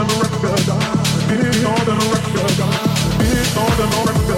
Northern record, big Northern record, than a record.